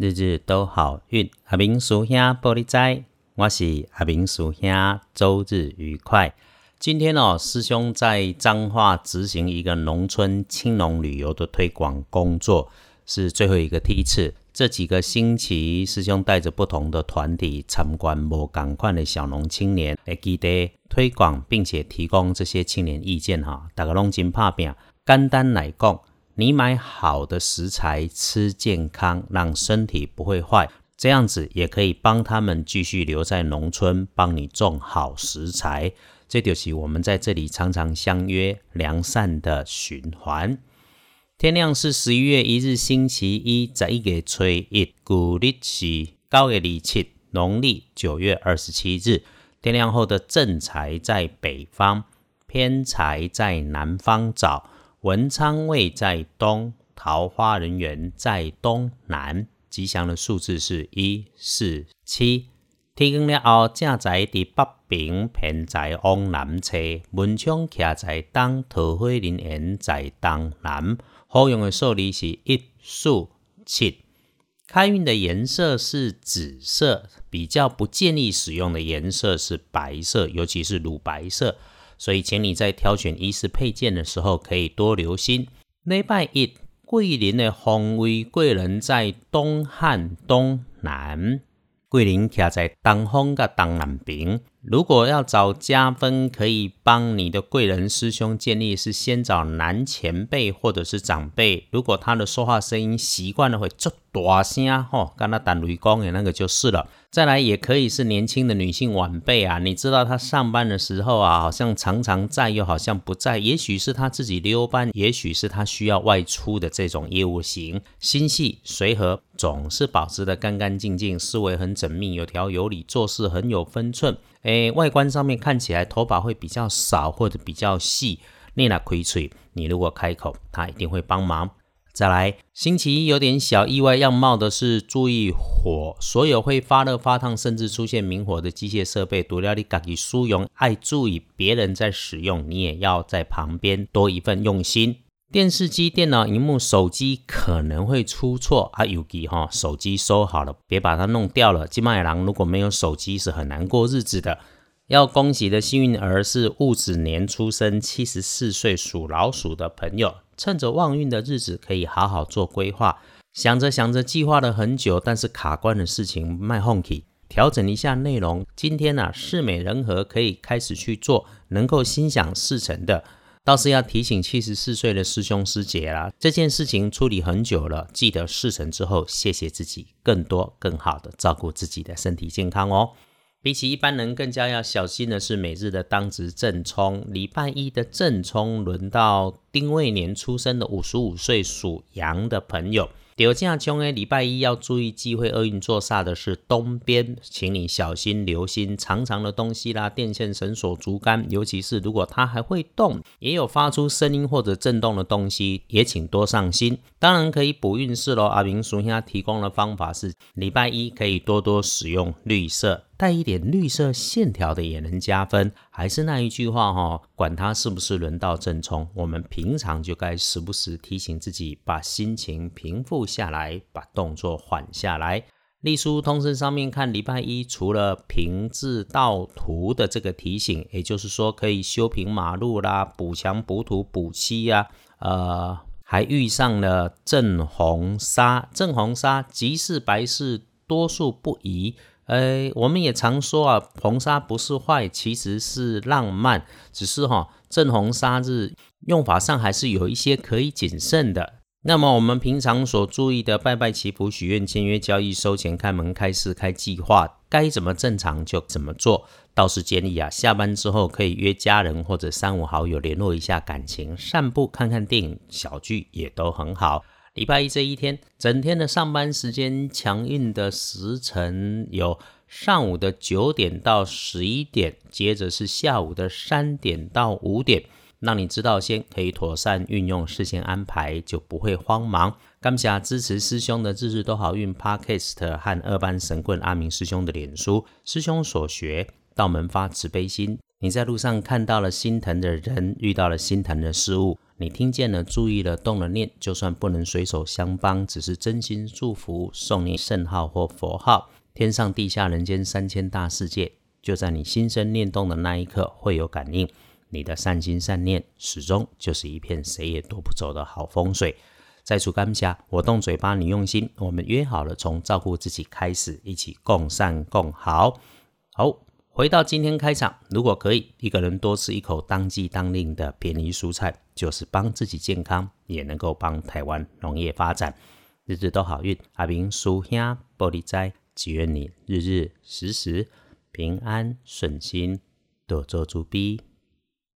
日日都好运，阿明叔兄玻璃仔，我是阿明叔兄，周日愉快。今天哦，师兄在彰化执行一个农村青农旅游的推广工作，是最后一个梯次。这几个星期，师兄带着不同的团体参观无赶快的小农青年，来记得推广，并且提供这些青年意见哈。大家拢真拍拼，简单来讲。你买好的食材，吃健康，让身体不会坏，这样子也可以帮他们继续留在农村，帮你种好食材。这就是我们在这里常常相约良善的循环。天亮是十一月一日星期一，在一个初一，古历是九月二七，农历九月二十七日。天亮后的正财在北方，偏财在南方找。文昌位在东，桃花人缘在东南，吉祥的数字是一四七。天光了后，正在伫北边，偏在往南侧，文昌徛在东，桃花人缘在东南。好用的数字是一四七。开运的颜色是紫色，比较不建议使用的颜色是白色，尤其是乳白色。所以，请你在挑选衣饰配件的时候，可以多留心。礼拜一，桂林的方位，贵人在东汉东南，桂林徛在东方กับ东南边。如果要找加分，可以帮你的贵人师兄建立是先找男前辈或者是长辈。如果他的说话声音习惯了会做大声吼，跟他打雷公的那个就是了。再来也可以是年轻的女性晚辈啊，你知道她上班的时候啊，好像常常在又好像不在，也许是她自己溜班，也许是她需要外出的这种业务型，心细随和，总是保持的干干净净，思维很缜密，有条有理，做事很有分寸。诶，外观上面看起来头发会比较少或者比较细，你那亏嘴，你如果开口，他一定会帮忙。再来，星期一有点小意外样貌的是，注意火，所有会发热发烫甚至出现明火的机械设备，除了你自己使用，爱注意别人在使用，你也要在旁边多一份用心。电视机、电脑荧幕、手机可能会出错啊！尤其哈，手机收好了，别把它弄掉了。金麦郎如果没有手机是很难过日子的。要恭喜的幸运儿是戊子年出生、七十四岁属老鼠的朋友，趁着旺运的日子可以好好做规划。想着想着，计划了很久，但是卡关的事情卖哄起，调整一下内容。今天呢，事美人和，可以开始去做，能够心想事成的。倒是要提醒七十四岁的师兄师姐啦，这件事情处理很久了，记得事成之后谢谢自己，更多更好的照顾自己的身体健康哦。比起一般人更加要小心的是每日的当值正冲，礼拜一的正冲轮到丁未年出生的五十五岁属羊的朋友。有这样冲诶，礼拜一要注意忌讳厄运作煞的是东边，请你小心留心长长的东西啦，电线、绳索、竹竿，尤其是如果它还会动，也有发出声音或者震动的东西，也请多上心。当然可以补运势喽。阿明叔他提供的方法是，礼拜一可以多多使用绿色。带一点绿色线条的也能加分。还是那一句话哈，管它是不是轮到正冲，我们平常就该时不时提醒自己，把心情平复下来，把动作缓下来。隶书通身上面看，礼拜一除了平治道图的这个提醒，也就是说可以修平马路啦、补墙补土补漆呀，呃，还遇上了正红砂，正红砂吉事白事多数不宜。呃，我们也常说啊，红砂不是坏，其实是浪漫，只是哈正红砂日用法上还是有一些可以谨慎的。那么我们平常所注意的拜拜祈福、许愿、签约、交易、收钱、开门、开市、开计划，该怎么正常就怎么做。倒是建议啊，下班之后可以约家人或者三五好友联络一下感情，散步、看看电影、小聚也都很好。礼拜一这一天，整天的上班时间强硬的时辰有上午的九点到十一点，接着是下午的三点到五点，让你知道先可以妥善运用，事先安排就不会慌忙。感谢支持师兄的日日都好运 Podcast 和二班神棍阿明师兄的脸书，师兄所学道门发慈悲心。你在路上看到了心疼的人，遇到了心疼的事物。你听见了，注意了，动了念，就算不能随手相帮，只是真心祝福，送你圣号或佛号，天上地下人间三千大世界，就在你心生念动的那一刻会有感应。你的善心善念，始终就是一片谁也夺不走的好风水。在主干下，我动嘴巴，你用心，我们约好了，从照顾自己开始，一起共善共好。好。回到今天开场，如果可以，一个人多吃一口当季当令的便宜蔬菜，就是帮自己健康，也能够帮台湾农业发展，日日都好运。阿明叔兄玻璃斋，祈愿你日日时时平安顺心，多做主逼。